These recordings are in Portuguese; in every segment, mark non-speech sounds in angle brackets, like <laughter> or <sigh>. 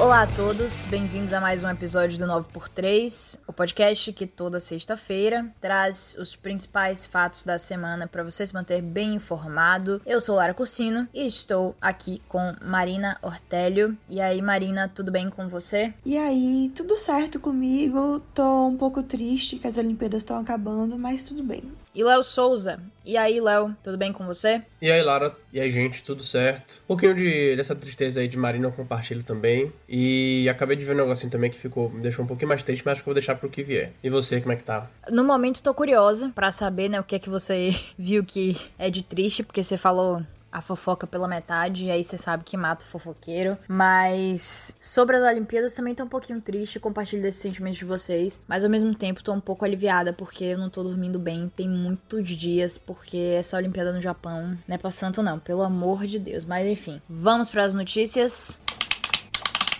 Olá a todos, bem-vindos a mais um episódio do 9x3, o podcast que toda sexta-feira traz os principais fatos da semana para você se manter bem informado. Eu sou Lara Cursino e estou aqui com Marina Ortélio. E aí, Marina, tudo bem com você? E aí, tudo certo comigo? Tô um pouco triste que as Olimpíadas estão acabando, mas tudo bem. E Léo Souza. E aí, Léo, tudo bem com você? E aí, Lara. E aí, gente, tudo certo? Um pouquinho de, dessa tristeza aí de Marina eu compartilho também. E acabei de ver um negocinho também que ficou, me deixou um pouquinho mais triste, mas acho que eu vou deixar pro que vier. E você, como é que tá? No momento, tô curiosa para saber, né, o que é que você <laughs> viu que é de triste, porque você falou a fofoca pela metade, e aí você sabe que mata o fofoqueiro. Mas sobre as Olimpíadas também tô um pouquinho triste, compartilho desses sentimentos de vocês. Mas ao mesmo tempo tô um pouco aliviada, porque eu não tô dormindo bem. Tem muitos dias, porque essa Olimpíada no Japão não é pra santo, não, pelo amor de Deus. Mas enfim, vamos para as notícias.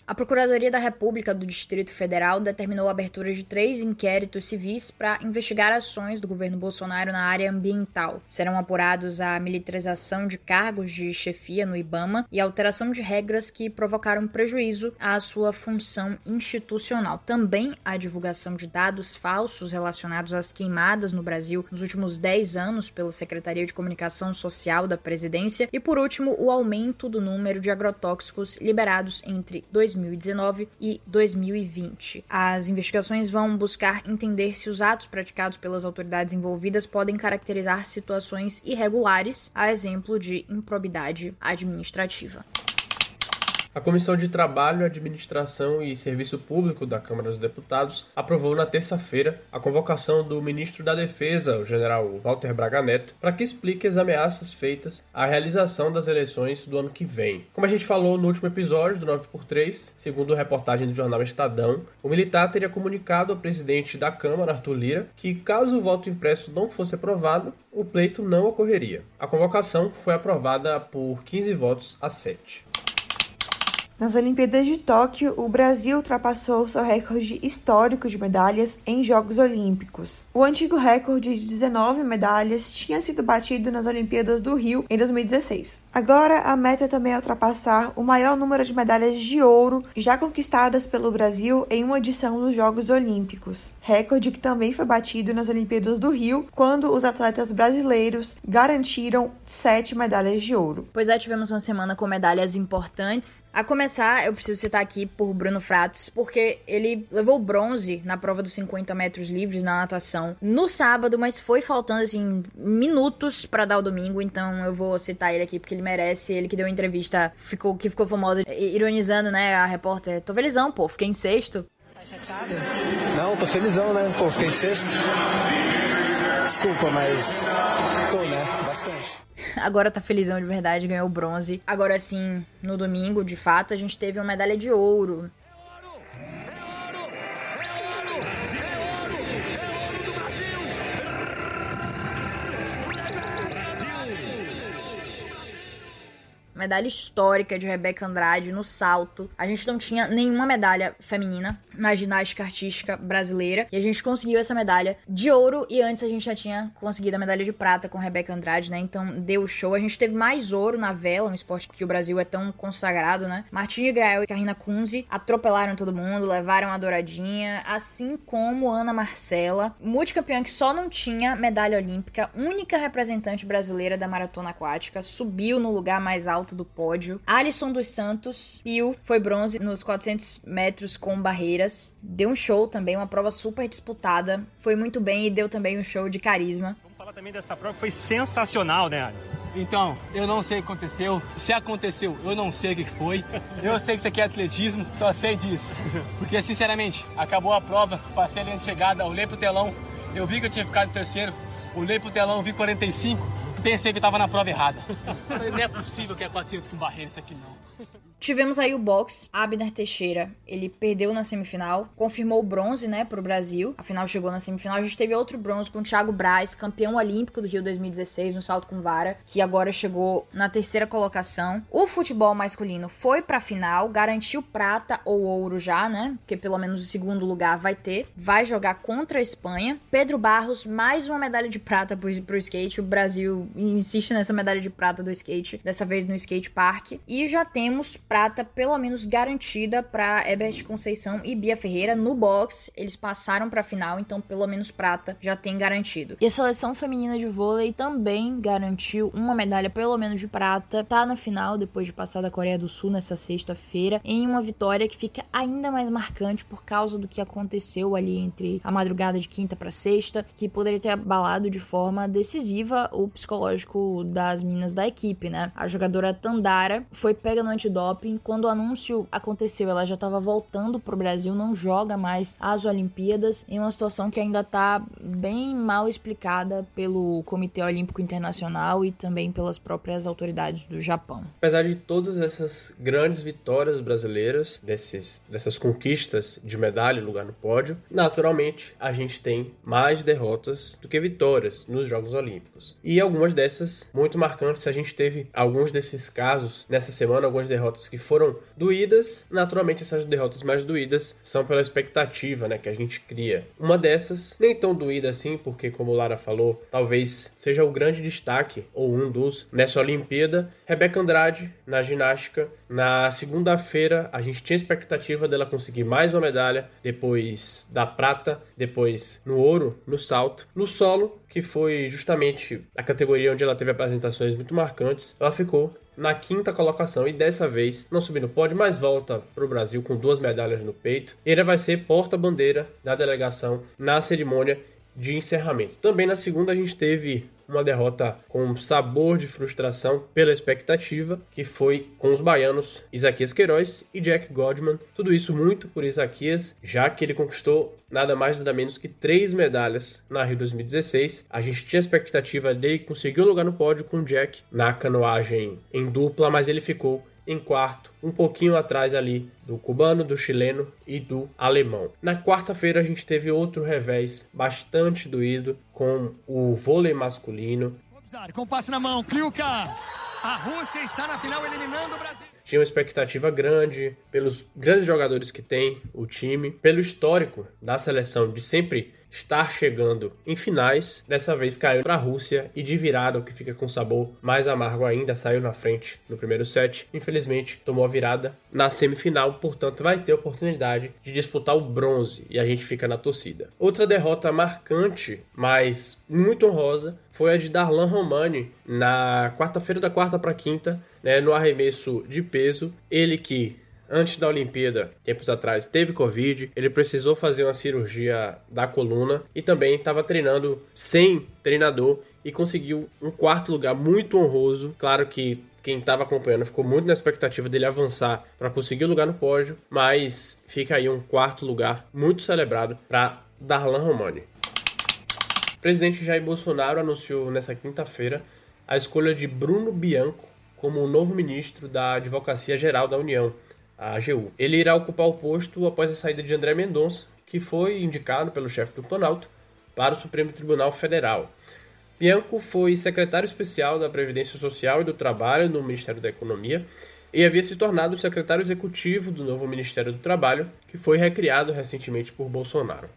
A Procuradoria da República do Distrito Federal determinou a abertura de três inquéritos civis para investigar ações do governo Bolsonaro na área ambiental. Serão apurados a militarização de cargos de chefia no IBAMA e a alteração de regras que provocaram prejuízo à sua função institucional. Também a divulgação de dados falsos relacionados às queimadas no Brasil nos últimos 10 anos pela Secretaria de Comunicação Social da Presidência. E, por último, o aumento do número de agrotóxicos liberados entre 2000 2019 e 2020. As investigações vão buscar entender se os atos praticados pelas autoridades envolvidas podem caracterizar situações irregulares, a exemplo de improbidade administrativa. A Comissão de Trabalho, Administração e Serviço Público da Câmara dos Deputados aprovou na terça-feira a convocação do ministro da Defesa, o general Walter Braga Neto, para que explique as ameaças feitas à realização das eleições do ano que vem. Como a gente falou no último episódio do 9x3, segundo reportagem do jornal Estadão, o militar teria comunicado ao presidente da Câmara, Arthur Lira, que caso o voto impresso não fosse aprovado, o pleito não ocorreria. A convocação foi aprovada por 15 votos a 7. Nas Olimpíadas de Tóquio, o Brasil ultrapassou seu recorde histórico de medalhas em Jogos Olímpicos. O antigo recorde de 19 medalhas tinha sido batido nas Olimpíadas do Rio em 2016. Agora, a meta também é ultrapassar o maior número de medalhas de ouro já conquistadas pelo Brasil em uma edição dos Jogos Olímpicos. Recorde que também foi batido nas Olimpíadas do Rio, quando os atletas brasileiros garantiram sete medalhas de ouro. Pois é, tivemos uma semana com medalhas importantes. A começar começar, eu preciso citar aqui por Bruno Fratos, porque ele levou bronze na prova dos 50 metros livres na natação no sábado, mas foi faltando assim minutos para dar o domingo, então eu vou citar ele aqui porque ele merece. Ele que deu uma entrevista, ficou que ficou famosa ironizando, né, a repórter. Tô felizão, pô, fiquei em sexto. Tá chateado? Não, tô felizão, né? Pô, fiquei em sexto. Desculpa, mas tô, né? Bastante. Agora tá felizão de verdade, ganhou bronze. Agora sim, no domingo, de fato, a gente teve uma medalha de ouro. Medalha histórica de Rebeca Andrade no salto. A gente não tinha nenhuma medalha feminina na ginástica artística brasileira e a gente conseguiu essa medalha de ouro e antes a gente já tinha conseguido a medalha de prata com Rebeca Andrade, né? Então deu show. A gente teve mais ouro na vela, um esporte que o Brasil é tão consagrado, né? Martinho Grael e Karina Kunze atropelaram todo mundo, levaram a douradinha, assim como Ana Marcela, multicampeã que só não tinha medalha olímpica, única representante brasileira da maratona aquática, subiu no lugar mais alto alto do pódio. Alisson dos Santos, Pio, foi bronze nos 400 metros com barreiras. Deu um show também, uma prova super disputada. Foi muito bem e deu também um show de carisma Vamos falar também dessa prova que foi sensacional, né, Alisson? Então, eu não sei o que aconteceu. Se aconteceu, eu não sei o que foi. Eu sei que isso aqui é atletismo, só sei disso. Porque, sinceramente, acabou a prova, passei a linha de chegada, olhei pro telão, eu vi que eu tinha ficado em terceiro, olhei pro telão, vi 45, pensei que tava na prova errada. não é possível que é 400 com barreira isso aqui não. Tivemos aí o box, Abner Teixeira, ele perdeu na semifinal, confirmou o bronze, né, pro Brasil, afinal chegou na semifinal. A gente teve outro bronze com o Thiago Braz, campeão olímpico do Rio 2016 no salto com vara, que agora chegou na terceira colocação. O futebol masculino foi pra final, garantiu prata ou ouro já, né, porque pelo menos o segundo lugar vai ter, vai jogar contra a Espanha. Pedro Barros, mais uma medalha de prata pro, pro skate, o Brasil insiste nessa medalha de prata do skate, dessa vez no skate park. E já temos prata, pelo menos garantida para Ebert Conceição e Bia Ferreira no box. Eles passaram para a final, então pelo menos prata já tem garantido. E a seleção feminina de vôlei também garantiu uma medalha pelo menos de prata. Tá na final depois de passar da Coreia do Sul nessa sexta-feira em uma vitória que fica ainda mais marcante por causa do que aconteceu ali entre a madrugada de quinta para sexta, que poderia ter abalado de forma decisiva o psicológico das minas da equipe, né? A jogadora Tandara foi pega no antidoping. Quando o anúncio aconteceu, ela já estava voltando pro Brasil, não joga mais as Olimpíadas, em uma situação que ainda tá bem mal explicada pelo Comitê Olímpico Internacional e também pelas próprias autoridades do Japão. Apesar de todas essas grandes vitórias brasileiras, desses, dessas conquistas de medalha lugar no pódio, naturalmente a gente tem mais derrotas do que vitórias nos Jogos Olímpicos. E algumas dessas muito marcantes, a gente teve alguns desses casos nessa semana, algumas derrotas que foram doídas. Naturalmente essas derrotas mais doídas são pela expectativa, né, que a gente cria. Uma dessas nem tão doída assim, porque como Lara falou, talvez seja o grande destaque ou um dos nessa Olimpíada, Rebeca Andrade na ginástica. Na segunda-feira a gente tinha expectativa dela conseguir mais uma medalha, depois da prata, depois no ouro, no salto, no solo, que foi justamente a categoria onde ela teve apresentações muito marcantes. Ela ficou na quinta colocação e dessa vez não subiu no pódio, mas volta para o Brasil com duas medalhas no peito. Ele vai ser porta-bandeira da delegação na cerimônia de encerramento. Também na segunda a gente teve uma derrota com sabor de frustração pela expectativa, que foi com os baianos Isaquias Queiroz e Jack Godman. Tudo isso muito por Isaquias, já que ele conquistou nada mais nada menos que três medalhas na Rio 2016. A gente tinha expectativa dele conseguir um lugar no pódio com o Jack na canoagem em dupla, mas ele ficou em quarto, um pouquinho atrás ali do cubano, do chileno e do alemão. Na quarta-feira a gente teve outro revés bastante doído com o vôlei masculino. Com passe na mão, Kliuka! A Rússia está na final eliminando o Brasil. Tinha uma expectativa grande pelos grandes jogadores que tem o time, pelo histórico da seleção de sempre estar chegando em finais. Dessa vez caiu para a Rússia e de virada, o que fica com sabor mais amargo ainda, saiu na frente no primeiro set. Infelizmente, tomou a virada na semifinal, portanto, vai ter oportunidade de disputar o bronze e a gente fica na torcida. Outra derrota marcante, mas muito honrosa, foi a de Darlan Romani na quarta-feira da quarta para quinta, né, no arremesso de peso. Ele que antes da Olimpíada, tempos atrás, teve Covid, ele precisou fazer uma cirurgia da coluna e também estava treinando sem treinador e conseguiu um quarto lugar muito honroso. Claro que quem estava acompanhando ficou muito na expectativa dele avançar para conseguir o lugar no pódio, mas fica aí um quarto lugar muito celebrado para Darlan Romani. O presidente Jair Bolsonaro anunciou nessa quinta-feira a escolha de Bruno Bianco como o novo ministro da Advocacia Geral da União a AGU. Ele irá ocupar o posto após a saída de André Mendonça, que foi indicado pelo chefe do Planalto para o Supremo Tribunal Federal. Bianco foi secretário especial da Previdência Social e do Trabalho no Ministério da Economia e havia se tornado secretário executivo do novo Ministério do Trabalho, que foi recriado recentemente por Bolsonaro.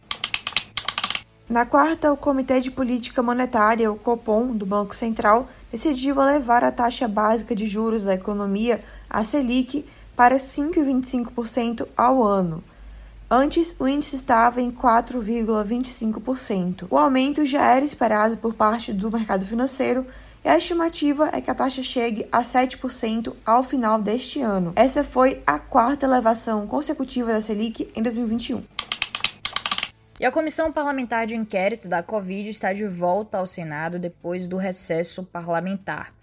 Na quarta, o Comitê de Política Monetária, o COPOM, do Banco Central, decidiu elevar a taxa básica de juros da economia, a Selic, para 5,25% ao ano. Antes, o índice estava em 4,25%. O aumento já era esperado por parte do mercado financeiro e a estimativa é que a taxa chegue a 7% ao final deste ano. Essa foi a quarta elevação consecutiva da Selic em 2021. E a Comissão Parlamentar de Inquérito da Covid está de volta ao Senado depois do recesso parlamentar.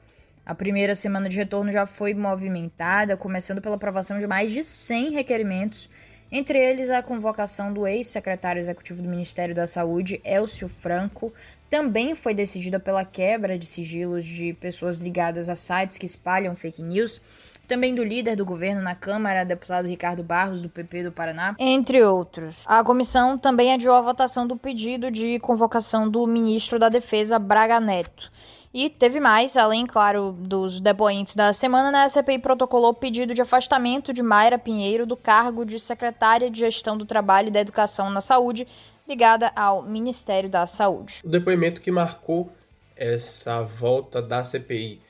A primeira semana de retorno já foi movimentada, começando pela aprovação de mais de 100 requerimentos, entre eles a convocação do ex-secretário executivo do Ministério da Saúde, Elcio Franco. Também foi decidida pela quebra de sigilos de pessoas ligadas a sites que espalham fake news também do líder do governo na Câmara, deputado Ricardo Barros, do PP do Paraná, entre outros. A comissão também adiou a votação do pedido de convocação do ministro da Defesa, Braga Neto. E teve mais, além, claro, dos depoentes da semana, né, a CPI protocolou pedido de afastamento de Mayra Pinheiro do cargo de secretária de Gestão do Trabalho e da Educação na Saúde, ligada ao Ministério da Saúde. O depoimento que marcou essa volta da CPI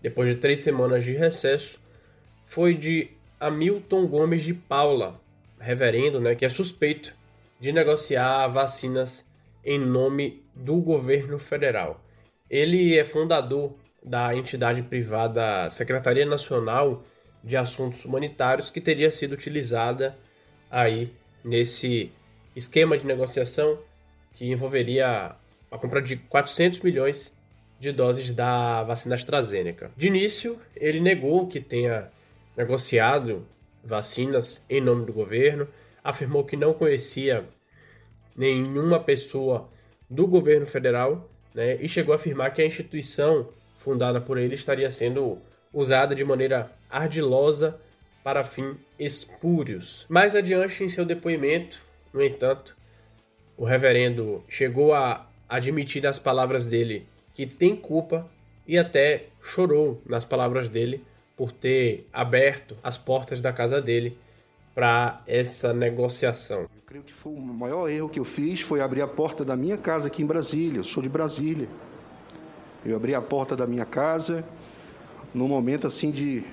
depois de três semanas de recesso foi de Hamilton Gomes de Paula, reverendo, né, que é suspeito de negociar vacinas em nome do governo federal. Ele é fundador da entidade privada Secretaria Nacional de Assuntos Humanitários, que teria sido utilizada aí nesse esquema de negociação que envolveria a compra de 400 milhões de doses da vacina AstraZeneca. De início, ele negou que tenha negociado vacinas em nome do governo, afirmou que não conhecia nenhuma pessoa do governo federal né, e chegou a afirmar que a instituição fundada por ele estaria sendo usada de maneira ardilosa para fins espúrios. Mais adiante em seu depoimento, no entanto, o reverendo chegou a admitir nas palavras dele que tem culpa e até chorou nas palavras dele por ter aberto as portas da casa dele para essa negociação. Eu creio que foi o maior erro que eu fiz foi abrir a porta da minha casa aqui em Brasília. Eu sou de Brasília. Eu abri a porta da minha casa num momento assim de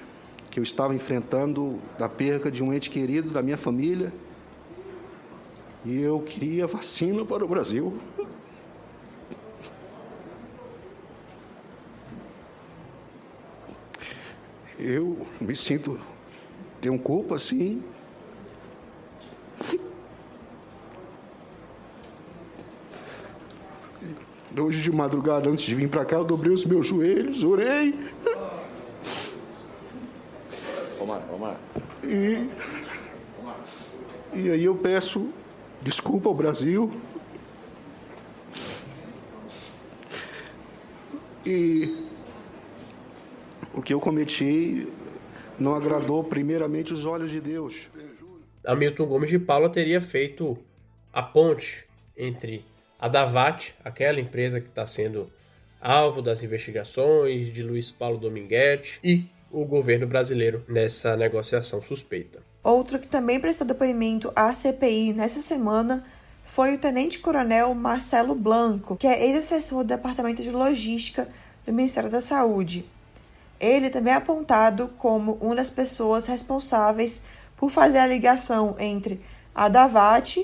que eu estava enfrentando da perca de um ente querido da minha família. E eu queria vacina para o Brasil. Eu me sinto tenho culpa sim, Hoje de madrugada, antes de vir para cá, eu dobrei os meus joelhos, orei. Omar, Omar. E, e aí eu peço desculpa ao Brasil. E o que eu cometi não agradou primeiramente os olhos de Deus. Hamilton Gomes de Paula teria feito a ponte entre a Davat, aquela empresa que está sendo alvo das investigações de Luiz Paulo Dominguete e o governo brasileiro nessa negociação suspeita. Outro que também prestou depoimento à CPI nessa semana foi o tenente-coronel Marcelo Blanco, que é ex-assessor do Departamento de Logística do Ministério da Saúde. Ele também é apontado como uma das pessoas responsáveis por fazer a ligação entre a Davat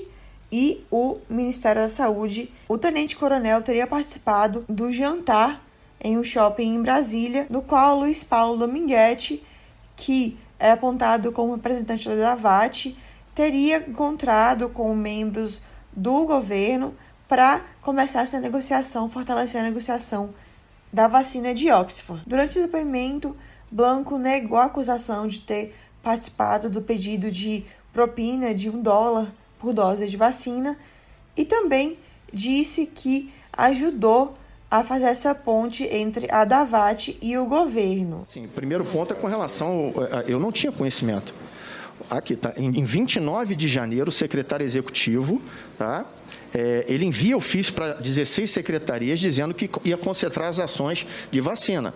e o Ministério da Saúde. O tenente-coronel teria participado do jantar em um shopping em Brasília, no qual Luiz Paulo Dominguete, que é apontado como representante da Davat, teria encontrado com membros do governo para começar essa negociação, fortalecer a negociação da vacina de Oxford. Durante o depoimento, Blanco negou a acusação de ter participado do pedido de propina de um dólar por de vacina e também disse que ajudou a fazer essa ponte entre a Davat e o governo. Sim, o primeiro ponto é com relação. Eu não tinha conhecimento. Aqui tá. Em 29 de janeiro, o secretário executivo, tá? É, ele envia ofício para 16 secretarias dizendo que ia concentrar as ações de vacina.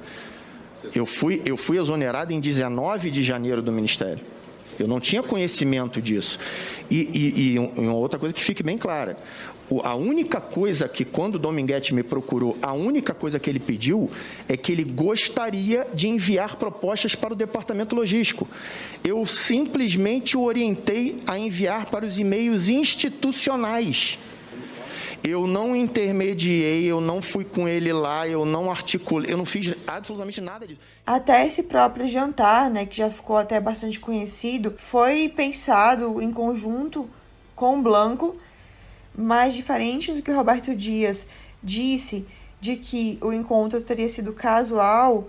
Eu fui, eu fui exonerado em 19 de janeiro do Ministério. Eu não tinha conhecimento disso. E, e, e uma outra coisa que fique bem clara: a única coisa que, quando o Dominguete me procurou, a única coisa que ele pediu é que ele gostaria de enviar propostas para o departamento logístico. Eu simplesmente o orientei a enviar para os e-mails institucionais. Eu não intermediei, eu não fui com ele lá, eu não articulei, eu não fiz absolutamente nada disso. Até esse próprio jantar, né, que já ficou até bastante conhecido, foi pensado em conjunto com o Blanco, mas diferente do que o Roberto Dias disse de que o encontro teria sido casual,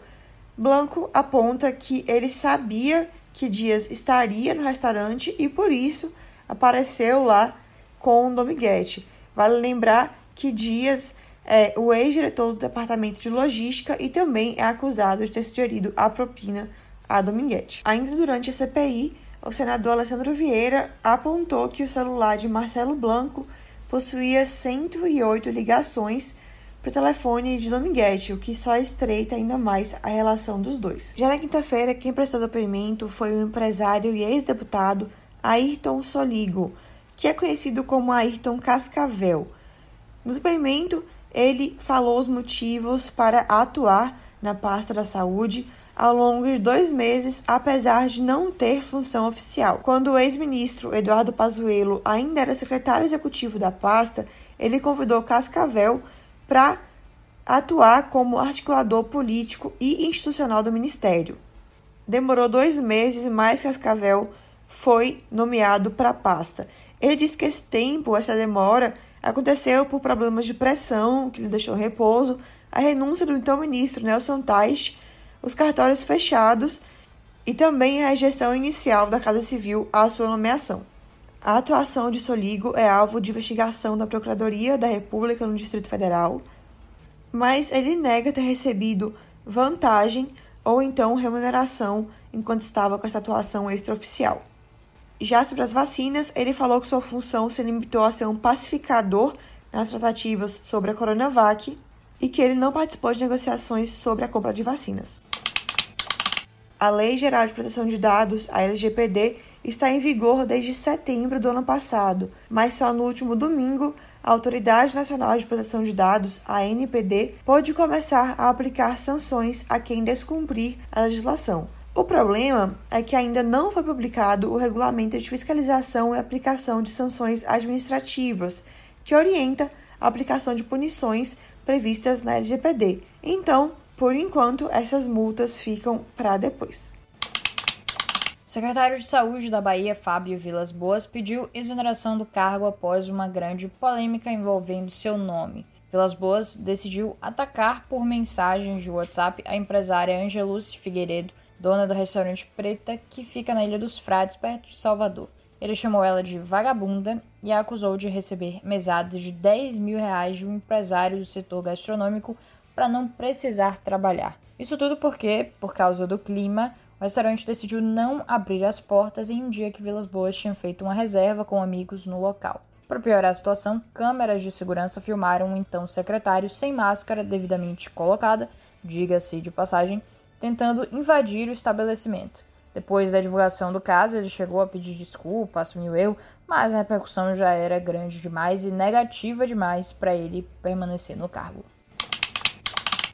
Blanco aponta que ele sabia que Dias estaria no restaurante e por isso apareceu lá com Dominguete. Vale lembrar que Dias é o ex-diretor do Departamento de Logística e também é acusado de ter sugerido a propina a Dominguete. Ainda durante a CPI, o senador Alessandro Vieira apontou que o celular de Marcelo Blanco possuía 108 ligações para o telefone de Dominguete, o que só estreita ainda mais a relação dos dois. Já na quinta-feira, quem prestou depoimento foi o empresário e ex-deputado Ayrton Soligo, que é conhecido como Ayrton Cascavel. No depoimento, ele falou os motivos para atuar na pasta da saúde, ao longo de dois meses, apesar de não ter função oficial. Quando o ex-ministro Eduardo Pazuello ainda era secretário executivo da pasta, ele convidou Cascavel para atuar como articulador político e institucional do ministério. Demorou dois meses, mas Cascavel foi nomeado para a pasta. Ele disse que esse tempo, essa demora, aconteceu por problemas de pressão, que lhe deixou repouso, a renúncia do então ministro Nelson Tais, os cartórios fechados e também a rejeição inicial da Casa Civil à sua nomeação. A atuação de Soligo é alvo de investigação da Procuradoria da República no Distrito Federal, mas ele nega ter recebido vantagem ou então remuneração enquanto estava com essa atuação extraoficial. Já sobre as vacinas, ele falou que sua função se limitou a ser um pacificador nas tratativas sobre a Coronavac e que ele não participou de negociações sobre a compra de vacinas. A Lei Geral de Proteção de Dados, a LGPD, está em vigor desde setembro do ano passado, mas só no último domingo a Autoridade Nacional de Proteção de Dados, a ANPD, pode começar a aplicar sanções a quem descumprir a legislação. O problema é que ainda não foi publicado o Regulamento de Fiscalização e Aplicação de Sanções Administrativas, que orienta a aplicação de punições previstas na LGPD. Então, por enquanto, essas multas ficam para depois. O secretário de Saúde da Bahia, Fábio Vilas Boas, pediu exoneração do cargo após uma grande polêmica envolvendo seu nome. Vilas Boas decidiu atacar por mensagens de WhatsApp a empresária Angeluce Figueiredo, dona do restaurante Preta, que fica na Ilha dos Frades, perto de Salvador. Ele chamou ela de vagabunda e a acusou de receber mesadas de 10 mil reais de um empresário do setor gastronômico para não precisar trabalhar. Isso tudo porque, por causa do clima, o restaurante decidiu não abrir as portas em um dia que Vilas Boas tinha feito uma reserva com amigos no local. Para piorar a situação, câmeras de segurança filmaram o então secretário sem máscara devidamente colocada, diga-se de passagem, tentando invadir o estabelecimento. Depois da divulgação do caso, ele chegou a pedir desculpa, assumiu erro, mas a repercussão já era grande demais e negativa demais para ele permanecer no cargo.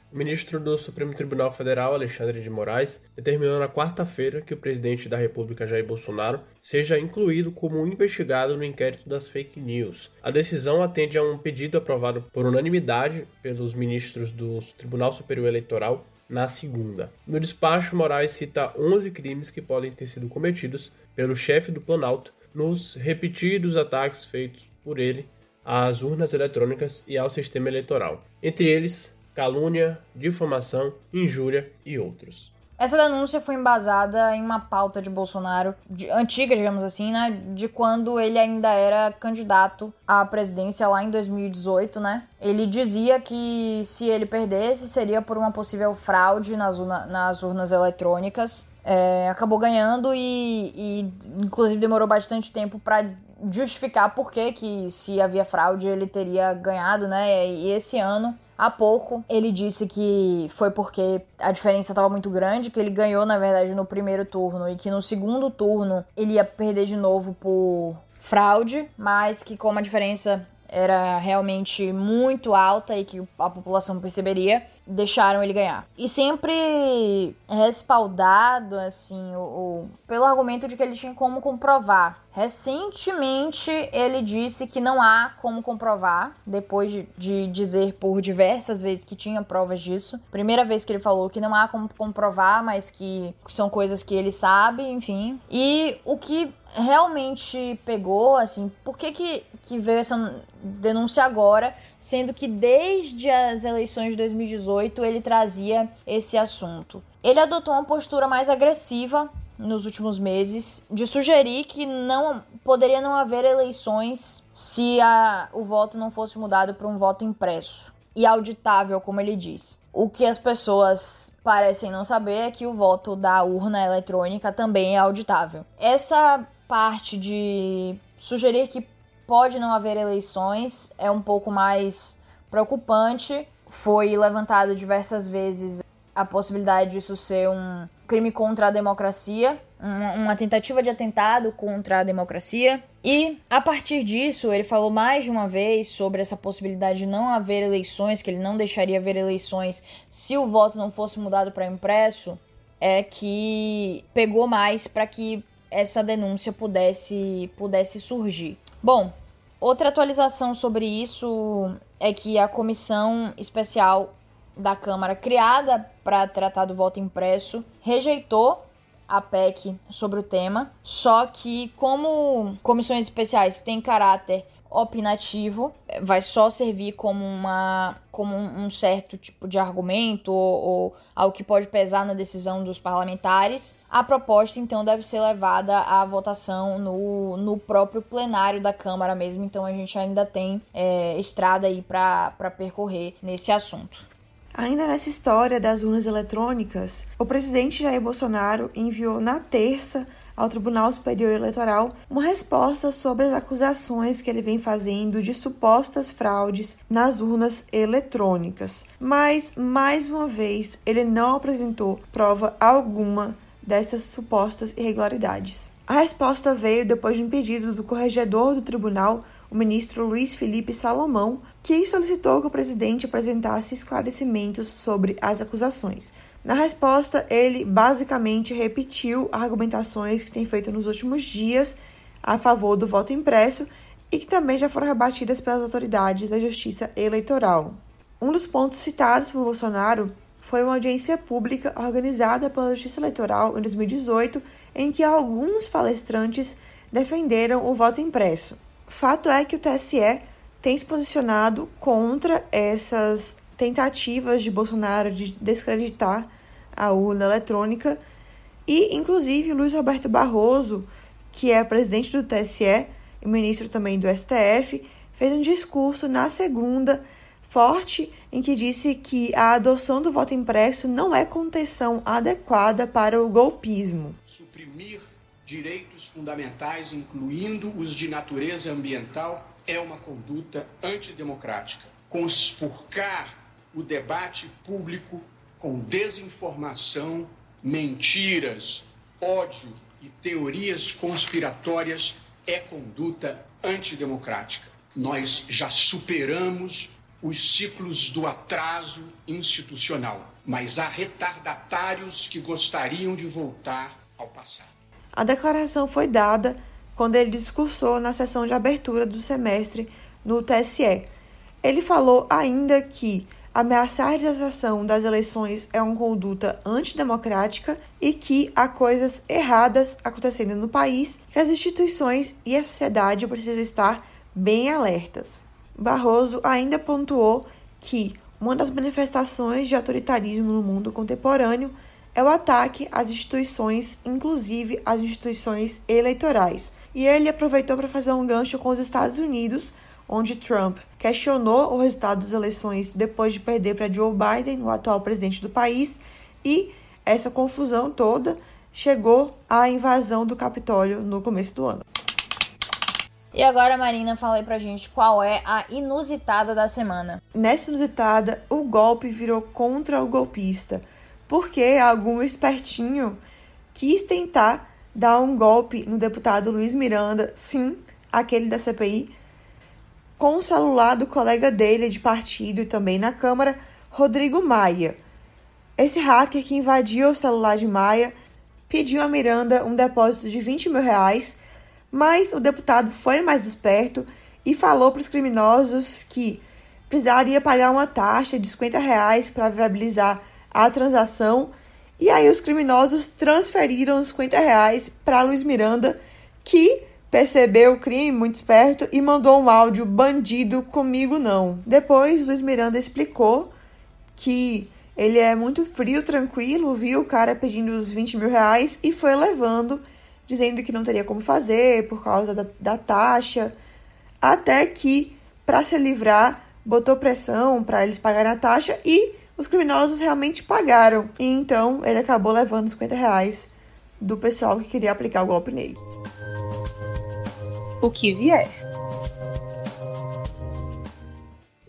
O ministro do Supremo Tribunal Federal, Alexandre de Moraes, determinou na quarta-feira que o presidente da República, Jair Bolsonaro, seja incluído como investigado no inquérito das fake news. A decisão atende a um pedido aprovado por unanimidade pelos ministros do Tribunal Superior Eleitoral na segunda. No despacho, Moraes cita 11 crimes que podem ter sido cometidos pelo chefe do Planalto nos repetidos ataques feitos por ele às urnas eletrônicas e ao sistema eleitoral. Entre eles, calúnia, difamação, injúria e outros. Essa denúncia foi embasada em uma pauta de Bolsonaro, de, antiga, digamos assim, né? De quando ele ainda era candidato à presidência lá em 2018, né? Ele dizia que se ele perdesse seria por uma possível fraude nas, nas urnas eletrônicas. É, acabou ganhando e, e, inclusive, demorou bastante tempo para justificar por que, que se havia fraude ele teria ganhado, né? E esse ano há pouco ele disse que foi porque a diferença estava muito grande, que ele ganhou na verdade no primeiro turno e que no segundo turno ele ia perder de novo por fraude, mas que como a diferença era realmente muito alta e que a população perceberia, deixaram ele ganhar. E sempre respaldado, assim, o, o, pelo argumento de que ele tinha como comprovar. Recentemente ele disse que não há como comprovar, depois de, de dizer por diversas vezes que tinha provas disso. Primeira vez que ele falou que não há como comprovar, mas que são coisas que ele sabe, enfim. E o que realmente pegou, assim, por que, que, que veio essa denúncia agora, sendo que desde as eleições de 2018 ele trazia esse assunto. Ele adotou uma postura mais agressiva nos últimos meses de sugerir que não poderia não haver eleições se a, o voto não fosse mudado para um voto impresso e auditável, como ele diz. O que as pessoas parecem não saber é que o voto da urna eletrônica também é auditável. Essa parte de sugerir que pode não haver eleições é um pouco mais preocupante. Foi levantado diversas vezes a possibilidade disso ser um crime contra a democracia, uma, tentativa de atentado contra a democracia. E a partir disso, ele falou mais de uma vez sobre essa possibilidade de não haver eleições, que ele não deixaria haver eleições se o voto não fosse mudado para impresso. é que pegou mais para que essa denúncia pudesse, pudesse surgir. Bom, outra atualização sobre isso é que a comissão especial da Câmara criada para tratar do voto impresso rejeitou a PEC sobre o tema, só que como comissões especiais têm caráter opinativo, vai só servir como, uma, como um certo tipo de argumento ou, ou algo que pode pesar na decisão dos parlamentares. A proposta, então, deve ser levada à votação no, no próprio plenário da Câmara mesmo, então a gente ainda tem é, estrada aí para percorrer nesse assunto. Ainda nessa história das urnas eletrônicas, o presidente Jair Bolsonaro enviou na terça ao Tribunal Superior Eleitoral uma resposta sobre as acusações que ele vem fazendo de supostas fraudes nas urnas eletrônicas. Mas, mais uma vez, ele não apresentou prova alguma dessas supostas irregularidades. A resposta veio depois de um pedido do corregedor do tribunal, o ministro Luiz Felipe Salomão, que solicitou que o presidente apresentasse esclarecimentos sobre as acusações. Na resposta, ele basicamente repetiu argumentações que tem feito nos últimos dias a favor do voto impresso e que também já foram rebatidas pelas autoridades da Justiça Eleitoral. Um dos pontos citados por Bolsonaro foi uma audiência pública organizada pela Justiça Eleitoral em 2018, em que alguns palestrantes defenderam o voto impresso. Fato é que o TSE tem se posicionado contra essas tentativas de Bolsonaro de descreditar a urna eletrônica e, inclusive, Luiz Roberto Barroso, que é presidente do TSE e ministro também do STF, fez um discurso na segunda forte em que disse que a adoção do voto impresso não é contenção adequada para o golpismo. Suprimir direitos fundamentais, incluindo os de natureza ambiental, é uma conduta antidemocrática. Conspurcar o debate público com desinformação, mentiras, ódio e teorias conspiratórias é conduta antidemocrática. Nós já superamos os ciclos do atraso institucional, mas há retardatários que gostariam de voltar ao passado. A declaração foi dada quando ele discursou na sessão de abertura do semestre no TSE. Ele falou ainda que ameaçar a realização das eleições é uma conduta antidemocrática e que há coisas erradas acontecendo no país que as instituições e a sociedade precisam estar bem alertas. Barroso ainda pontuou que uma das manifestações de autoritarismo no mundo contemporâneo é o ataque às instituições, inclusive às instituições eleitorais. E ele aproveitou para fazer um gancho com os Estados Unidos, onde Trump questionou o resultado das eleições depois de perder para Joe Biden, o atual presidente do país, e essa confusão toda chegou à invasão do Capitólio no começo do ano. E agora, Marina, fala aí pra gente qual é a inusitada da semana. Nessa inusitada, o golpe virou contra o golpista porque algum espertinho quis tentar dar um golpe no deputado Luiz Miranda, sim, aquele da CPI, com o celular do colega dele de partido e também na Câmara, Rodrigo Maia. Esse hacker que invadiu o celular de Maia pediu a Miranda um depósito de 20 mil reais, mas o deputado foi mais esperto e falou para os criminosos que precisaria pagar uma taxa de 50 reais para viabilizar a transação e aí os criminosos transferiram os 50 reais para Luiz Miranda, que percebeu o crime muito esperto e mandou um áudio bandido comigo não. Depois Luiz Miranda explicou que ele é muito frio, tranquilo, viu o cara pedindo os 20 mil reais e foi levando, dizendo que não teria como fazer por causa da, da taxa, até que, para se livrar, botou pressão para eles pagarem a taxa e os criminosos realmente pagaram. E então ele acabou levando os 50 reais do pessoal que queria aplicar o golpe nele. O que vier.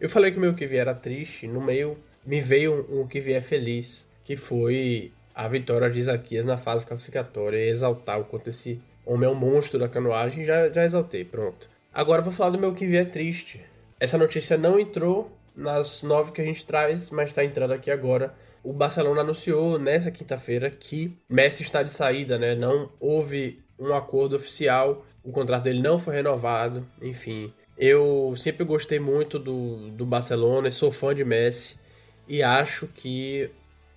Eu falei que o meu que vier era triste, no meio me veio um, um que vier feliz, que foi a vitória de Isaquias na fase classificatória e exaltar o quanto esse homem é um monstro da canoagem, já, já exaltei, pronto. Agora vou falar do meu que vier triste. Essa notícia não entrou nas nove que a gente traz, mas está entrando aqui agora. o Barcelona anunciou nessa quinta-feira que Messi está de saída, né? Não houve um acordo oficial, o contrato dele não foi renovado, enfim. Eu sempre gostei muito do, do Barcelona, sou fã de Messi e acho que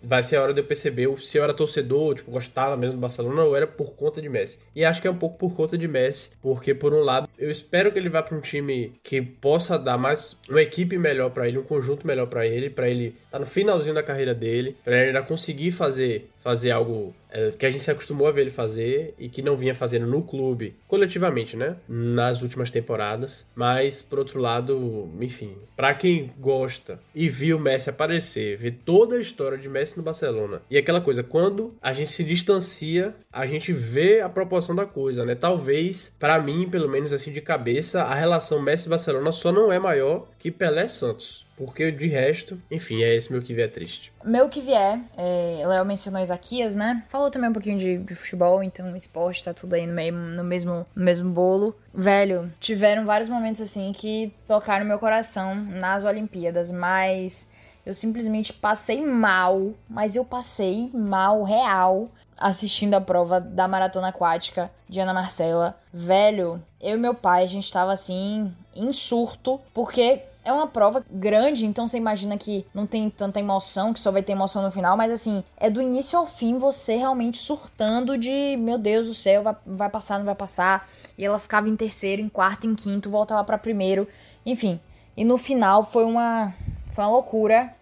vai ser a hora de eu perceber se eu era torcedor, tipo, gostava mesmo do Barcelona ou era por conta de Messi. E acho que é um pouco por conta de Messi, porque por um lado, eu espero que ele vá para um time que possa dar mais uma equipe melhor para ele, um conjunto melhor para ele, para ele estar tá no finalzinho da carreira dele, para ele ainda conseguir fazer fazer algo é, que a gente se acostumou a ver ele fazer e que não vinha fazendo no clube, coletivamente, né? Nas últimas temporadas. Mas, por outro lado, enfim, para quem gosta e viu Messi aparecer, ver toda a história de Messi no Barcelona, e aquela coisa, quando a gente se distancia, a gente vê a proporção da coisa, né? Talvez, para mim, pelo menos assim de cabeça, a relação Messi-Barcelona só não é maior que Pelé-Santos. Porque de resto, enfim, é esse meu que vier triste. Meu que vier, é, Léo mencionou Isaquias, né? Falou também um pouquinho de, de, futebol, então esporte tá tudo aí no, meio, no, mesmo, no mesmo bolo. Velho, tiveram vários momentos assim que tocaram meu coração nas Olimpíadas, mas eu simplesmente passei mal, mas eu passei mal real assistindo a prova da maratona aquática de Ana Marcela. Velho, eu e meu pai, a gente tava assim, em surto, porque é uma prova grande, então você imagina que não tem tanta emoção, que só vai ter emoção no final, mas assim, é do início ao fim você realmente surtando de, meu Deus do céu, vai, vai passar, não vai passar. E ela ficava em terceiro, em quarto, em quinto, voltava para primeiro, enfim. E no final foi uma, foi uma loucura.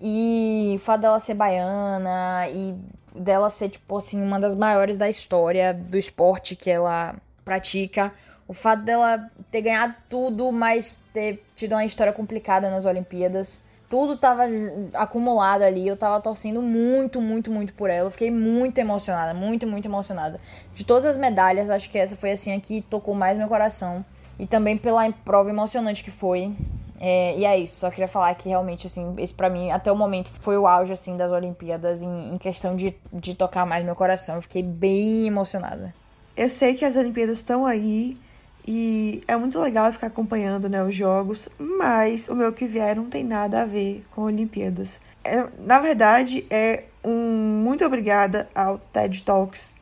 E o fato dela ser baiana e dela ser, tipo assim, uma das maiores da história do esporte que ela pratica o fato dela ter ganhado tudo, mas ter tido uma história complicada nas Olimpíadas. Tudo tava acumulado ali. Eu tava torcendo muito, muito, muito por ela. Eu fiquei muito emocionada, muito, muito emocionada. De todas as medalhas, acho que essa foi assim a que tocou mais meu coração. E também pela prova emocionante que foi. É, e é isso, só queria falar que realmente, assim, esse pra mim, até o momento, foi o auge, assim, das Olimpíadas em, em questão de, de tocar mais meu coração. Eu fiquei bem emocionada. Eu sei que as Olimpíadas estão aí, e é muito legal ficar acompanhando né, os jogos, mas o meu que vier não tem nada a ver com Olimpíadas. É, na verdade, é um muito obrigada ao TED Talks,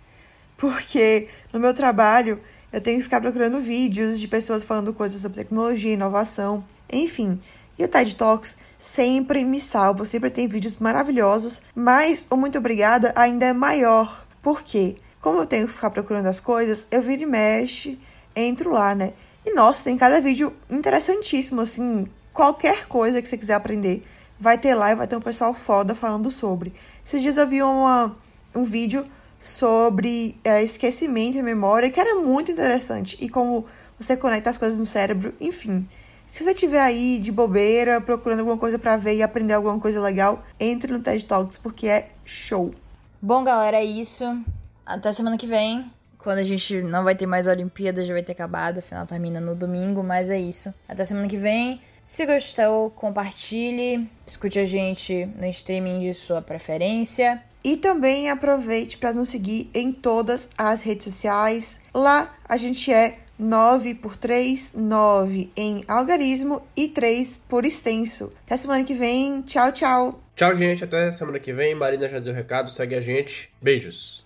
porque no meu trabalho eu tenho que ficar procurando vídeos de pessoas falando coisas sobre tecnologia, inovação, enfim. E o TED Talks sempre me salva, sempre tem vídeos maravilhosos, mas o muito obrigada ainda é maior. Por quê? Como eu tenho que ficar procurando as coisas, eu viro e mexe entro lá, né? E nossa, tem cada vídeo interessantíssimo, assim, qualquer coisa que você quiser aprender, vai ter lá e vai ter um pessoal foda falando sobre. Esses dias eu vi uma, um vídeo sobre é, esquecimento e memória, que era muito interessante, e como você conecta as coisas no cérebro, enfim. Se você tiver aí de bobeira, procurando alguma coisa para ver e aprender alguma coisa legal, entre no TED Talks porque é show. Bom, galera, é isso. Até semana que vem. Quando a gente não vai ter mais Olimpíada, já vai ter acabado. Afinal, termina no domingo, mas é isso. Até semana que vem. Se gostou, compartilhe. Escute a gente no streaming de sua preferência. E também aproveite para nos seguir em todas as redes sociais. Lá a gente é 9 por 3, 9 em algarismo e 3 por extenso. Até semana que vem. Tchau, tchau. Tchau, gente. Até semana que vem. Marina já deu recado. Segue a gente. Beijos.